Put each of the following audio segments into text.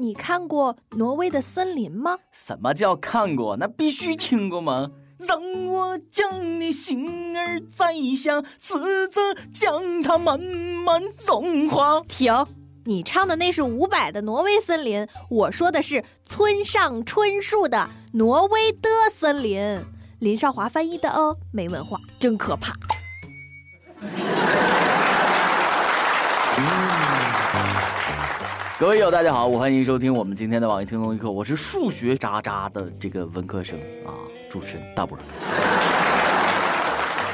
你看过挪威的森林吗？什么叫看过？那必须听过吗？让我将你心儿摘下，试着将它慢慢融化。停！你唱的那是伍佰的《挪威森林》，我说的是村上春树的《挪威的森林》。林少华翻译的哦，没文化，真可怕。各位友，大家好，我欢迎收听我们今天的网易轻松一刻，我是数学渣渣的这个文科生啊，主持人大波。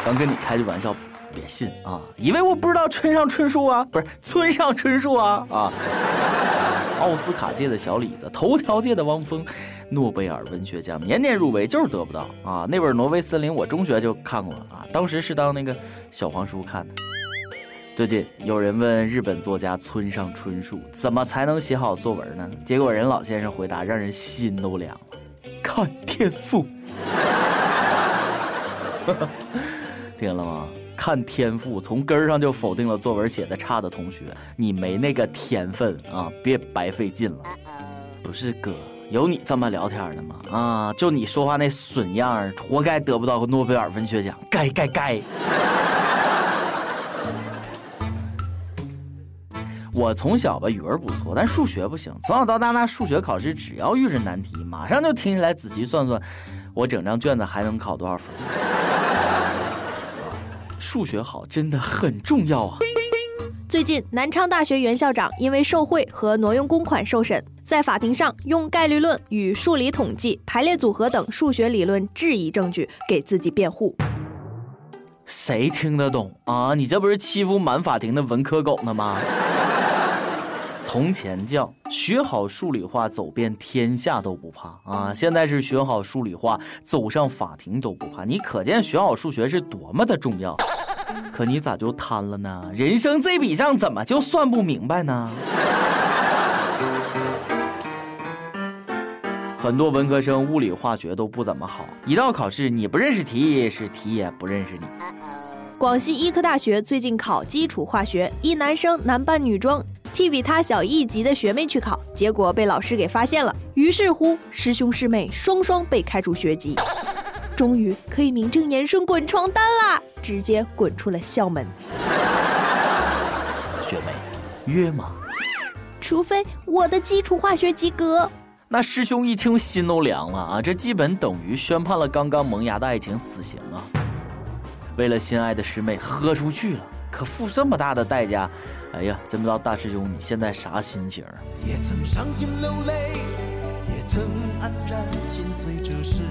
刚跟你开的玩笑，别信啊，以为我不知道村上春树啊，不是村上春树啊啊，奥斯卡界的小李子，头条界的汪峰，诺贝尔文学奖年年入围就是得不到啊。那本《挪威森林》我中学就看过了啊，当时是当那个小黄书看的。最近有人问日本作家村上春树怎么才能写好作文呢？结果人老先生回答让人心都凉了：看天赋。听了吗？看天赋，从根儿上就否定了作文写的差的同学，你没那个天分啊，别白费劲了。不是哥，有你这么聊天的吗？啊，就你说话那损样活该得不到个诺贝尔文学奖，该该该。我从小吧语文不错，但数学不行。从小到大，那数学考试只要遇着难题，马上就停下来仔细算算，我整张卷子还能考多少分。数学好真的很重要啊！最近，南昌大学原校长因为受贿和挪用公款受审，在法庭上用概率论与数理统计、排列组合等数学理论质疑证据给自己辩护。谁听得懂啊？你这不是欺负满法庭的文科狗呢吗？从前叫学好数理化，走遍天下都不怕啊！现在是学好数理化，走上法庭都不怕。你可见学好数学是多么的重要。可你咋就贪了呢？人生这笔账怎么就算不明白呢？很多文科生物理化学都不怎么好，一到考试你不认识题，是题也不认识你。广西医科大学最近考基础化学，一男生男扮女装。替比他小一级的学妹去考，结果被老师给发现了。于是乎，师兄师妹双双被开除学籍，终于可以名正言顺滚床单啦！直接滚出了校门。学妹，约吗？除非我的基础化学及格。那师兄一听心都凉了啊！这基本等于宣判了刚刚萌芽的爱情死刑啊！为了心爱的师妹，喝出去了。可付这么大的代价，哎呀，真不知道大师兄你现在啥心情？也曾伤心流泪，也曾黯然心碎，这是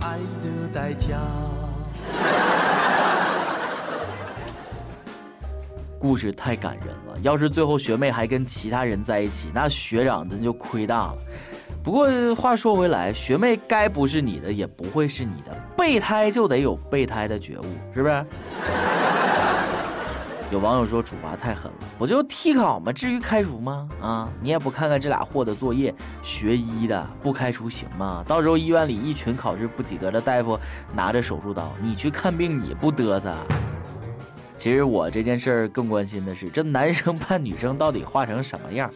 爱的代价。故事太感人了，要是最后学妹还跟其他人在一起，那学长真就亏大了。不过话说回来，学妹该不是你的，也不会是你的。备胎就得有备胎的觉悟，是不是？有网友说处罚太狠了，不就替考吗？至于开除吗？啊，你也不看看这俩货的作业，学医的不开除行吗？到时候医院里一群考试不及格的大夫拿着手术刀，你去看病你不嘚瑟？其实我这件事儿更关心的是，这男生 扮女生到底画成什么样？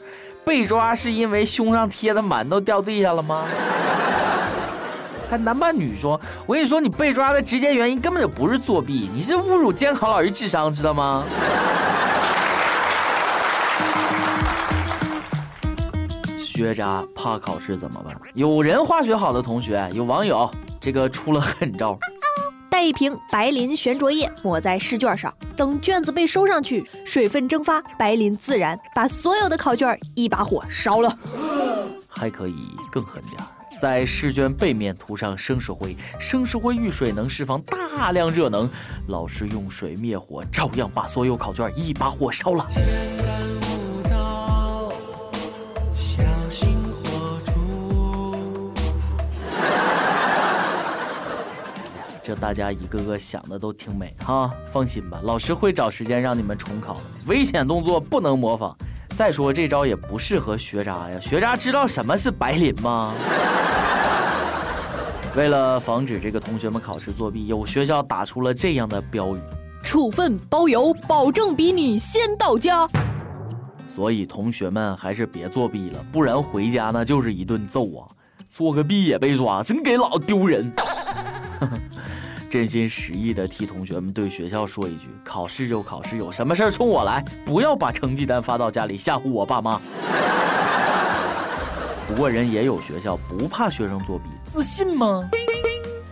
被抓是因为胸上贴的馒头掉地下了吗？还男扮女装，我跟你说，你被抓的直接原因根本就不是作弊，你是侮辱监考老师智商，知道吗？学渣怕考试怎么办？有人化学好的同学，有网友这个出了狠招，带一瓶白磷悬浊液抹在试卷上，等卷子被收上去，水分蒸发，白磷自燃，把所有的考卷一把火烧了。还可以更狠点。在试卷背面涂上生石灰，生石灰遇水能释放大量热能，老师用水灭火，照样把所有考卷一把火烧了。这大家一个个想的都挺美哈，放心吧，老师会找时间让你们重考的，危险动作不能模仿。再说这招也不适合学渣呀，学渣知道什么是白磷吗？为了防止这个同学们考试作弊，有学校打出了这样的标语：处分包邮，保证比你先到家。所以同学们还是别作弊了，不然回家那就是一顿揍啊！作个弊也被抓，真给老丢人。真心实意的替同学们对学校说一句：考试就考试，有什么事儿冲我来，不要把成绩单发到家里吓唬我爸妈。不过人也有学校不怕学生作弊，自信吗？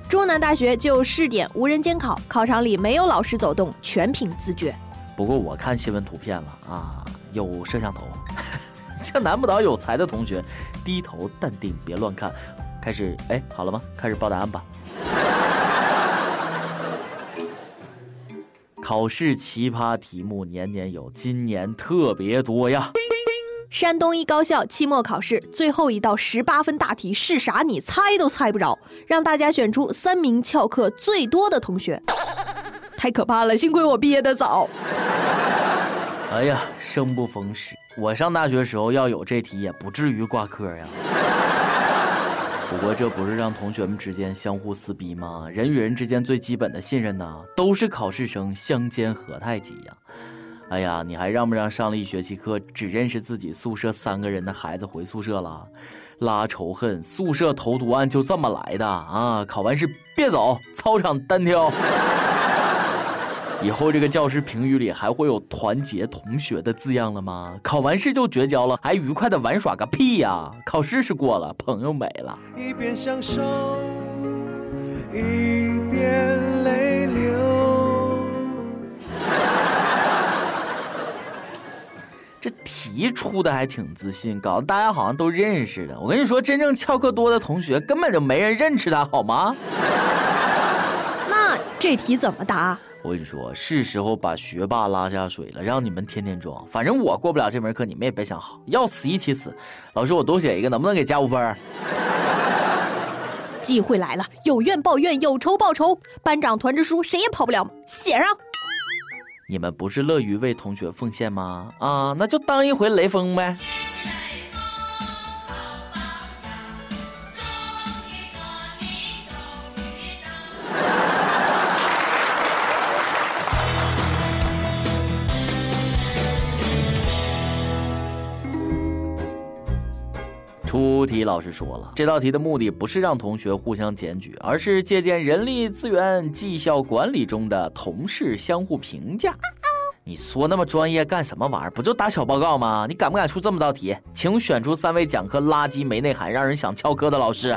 中南大学就试点无人监考，考场里没有老师走动，全凭自觉。不过我看新闻图片了啊，有摄像头，这难不倒有才的同学，低头淡定，别乱看。开始，哎，好了吗？开始报答案吧。考试奇葩题目年年有，今年特别多呀。山东一高校期末考试最后一道十八分大题是啥？你猜都猜不着，让大家选出三名翘课最多的同学。太可怕了，幸亏我毕业的早。哎呀，生不逢时，我上大学时候要有这题也不至于挂科呀。不过这不是让同学们之间相互撕逼吗？人与人之间最基本的信任呢，都是考试生相煎何太急呀！哎呀，你还让不让上了一学期课，只认识自己宿舍三个人的孩子回宿舍了？拉仇恨，宿舍投毒案就这么来的啊！考完试别走，操场单挑。以后这个教师评语里还会有团结同学的字样了吗？考完试就绝交了，还愉快的玩耍个屁呀！考试是过了，朋友没了。一边享受，一边泪流。这题出的还挺自信，搞得大家好像都认识的。我跟你说，真正翘课多的同学根本就没人认识他，好吗？那这题怎么答？我跟你说，是时候把学霸拉下水了，让你们天天装。反正我过不了这门课，你们也别想好，要死一起死。老师，我多写一个，能不能给加五分？机会来了，有怨报怨，有仇报仇。班长团支书，谁也跑不了，写上。你们不是乐于为同学奉献吗？啊，那就当一回雷锋呗。出题老师说了，这道题的目的不是让同学互相检举，而是借鉴人力资源绩效管理中的同事相互评价。你说那么专业干什么玩意儿？不就打小报告吗？你敢不敢出这么道题？请选出三位讲课垃圾没内涵，让人想翘课的老师。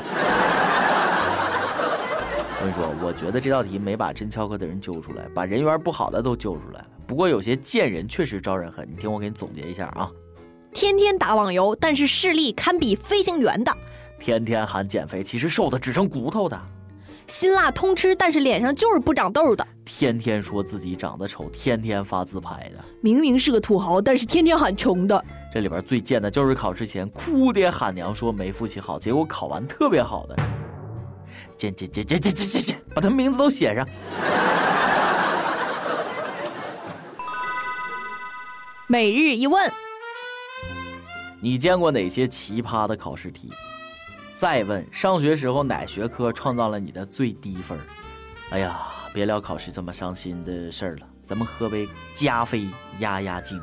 我跟你说，我觉得这道题没把真翘课的人揪出来，把人缘不好的都揪出来了。不过有些贱人确实招人恨，你听我给你总结一下啊。天天打网游，但是视力堪比飞行员的；天天喊减肥，其实瘦的只剩骨头的；辛辣通吃，但是脸上就是不长痘的；天天说自己长得丑，天天发自拍的；明明是个土豪，但是天天喊穷的。这里边最贱的就是考试前哭爹喊娘说没复习好，结果考完特别好的。贱贱贱贱贱贱贱贱，把他名字都写上。每日一问。你见过哪些奇葩的考试题？再问，上学时候哪学科创造了你的最低分？哎呀，别聊考试这么伤心的事儿了，咱们喝杯加菲压压惊。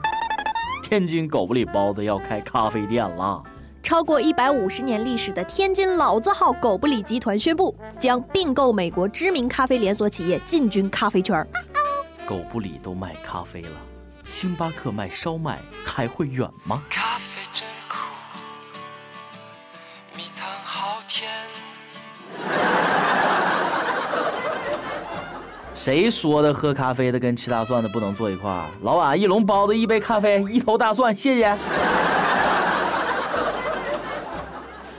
天津狗不理包子要开咖啡店了，超过一百五十年历史的天津老字号狗不理集团宣布将并购美国知名咖啡连锁企业，进军咖啡圈。狗不理都卖咖啡了，星巴克卖烧麦还会远吗？谁说的？喝咖啡的跟吃大蒜的不能坐一块儿？老板，一笼包子，一杯咖啡，一头大蒜，谢谢。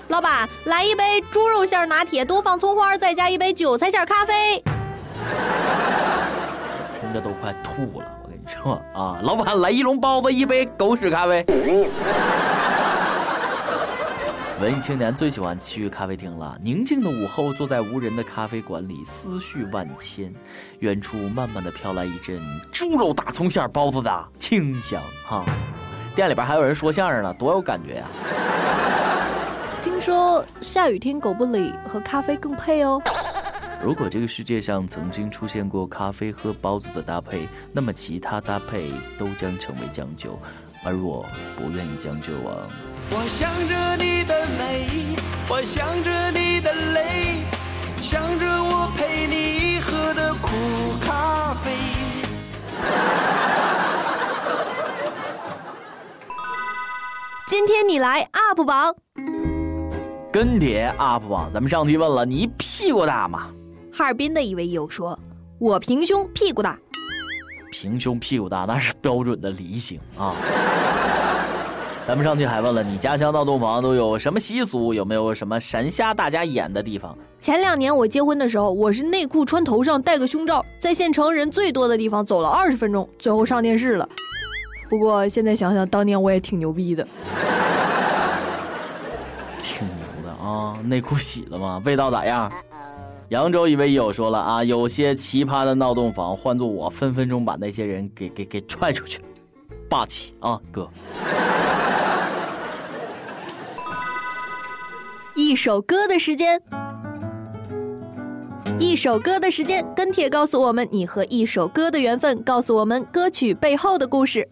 老板，来一杯猪肉馅拿铁，多放葱花，再加一杯韭菜馅咖啡。听着都快吐了，我跟你说啊，老板，来一笼包子，一杯狗屎咖啡。文艺青年最喜欢去咖啡厅了。宁静的午后，坐在无人的咖啡馆里，思绪万千。远处慢慢的飘来一阵猪肉大葱馅包子的清香，哈。店里边还有人说相声呢，多有感觉呀。听说下雨天狗不理和咖啡更配哦。如果这个世界上曾经出现过咖啡和包子的搭配，那么其他搭配都将成为将就。而我不愿意将就啊。我想着你的美，我想着你的泪，想着我陪你喝的苦咖啡。今天你来 UP 榜，跟帖 UP 榜，咱们上期问了，你屁股大吗？哈尔滨的一位友说：“我平胸屁股大。”平胸屁股大那是标准的梨形啊。咱们上期还问了，你家乡闹洞房都有什么习俗？有没有什么神瞎大家眼的地方？前两年我结婚的时候，我是内裤穿头上，戴个胸罩，在县城人最多的地方走了二十分钟，最后上电视了。不过现在想想，当年我也挺牛逼的。挺牛的啊！内裤洗了吗？味道咋样？扬州一位友说了啊，有些奇葩的闹洞房，换做我分分钟把那些人给给给踹出去，霸气啊，哥！一首歌的时间，一首歌的时间，跟帖告诉我们你和一首歌的缘分，告诉我们歌曲背后的故事。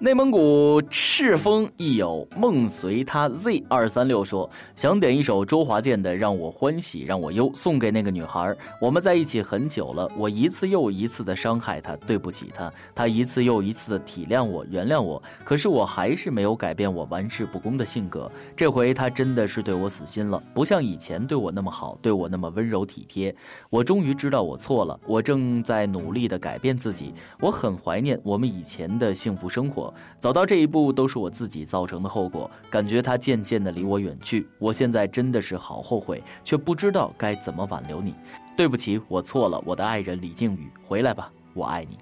内蒙古赤峰亦友梦随他 Z 二三六说，想点一首周华健的《让我欢喜让我忧》，送给那个女孩。我们在一起很久了，我一次又一次的伤害她，对不起她，她一次又一次的体谅我、原谅我，可是我还是没有改变我玩世不恭的性格。这回她真的是对我死心了，不像以前对我那么好，对我那么温柔体贴。我终于知道我错了，我正在努力的改变自己。我很怀念我们以前的幸福生活。走到这一步都是我自己造成的后果，感觉他渐渐的离我远去，我现在真的是好后悔，却不知道该怎么挽留你。对不起，我错了，我的爱人李靖宇，回来吧，我爱你。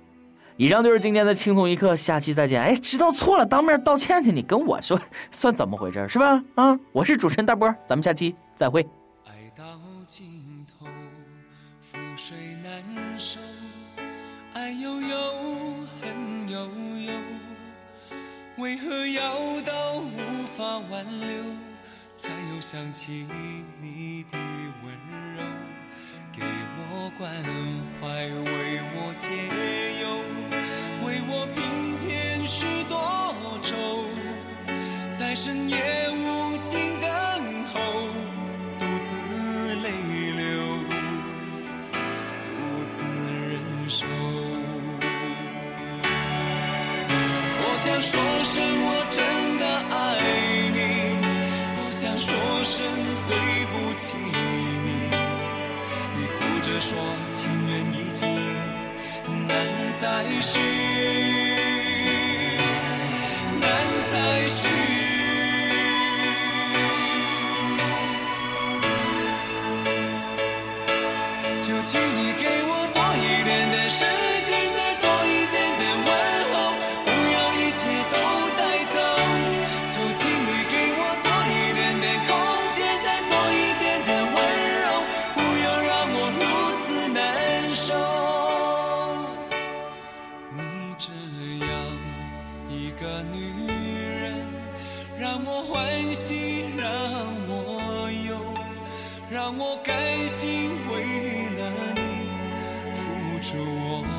以上就是今天的轻松一刻，下期再见。哎，知道错了当面道歉去，你跟我说 算怎么回事是吧？啊，我是主持人大波，咱们下期再会。爱到尽头，覆水难收，爱悠悠，为何要到无法挽留，才又想起你的温柔？给我关怀，为我解忧，为我平添许多愁，在深夜无尽等候，独自泪流，独自忍受。想说声我真的爱你，多想说声对不起你。你哭着说情缘已尽，难再续。难再续。就让我甘心为了你付出我。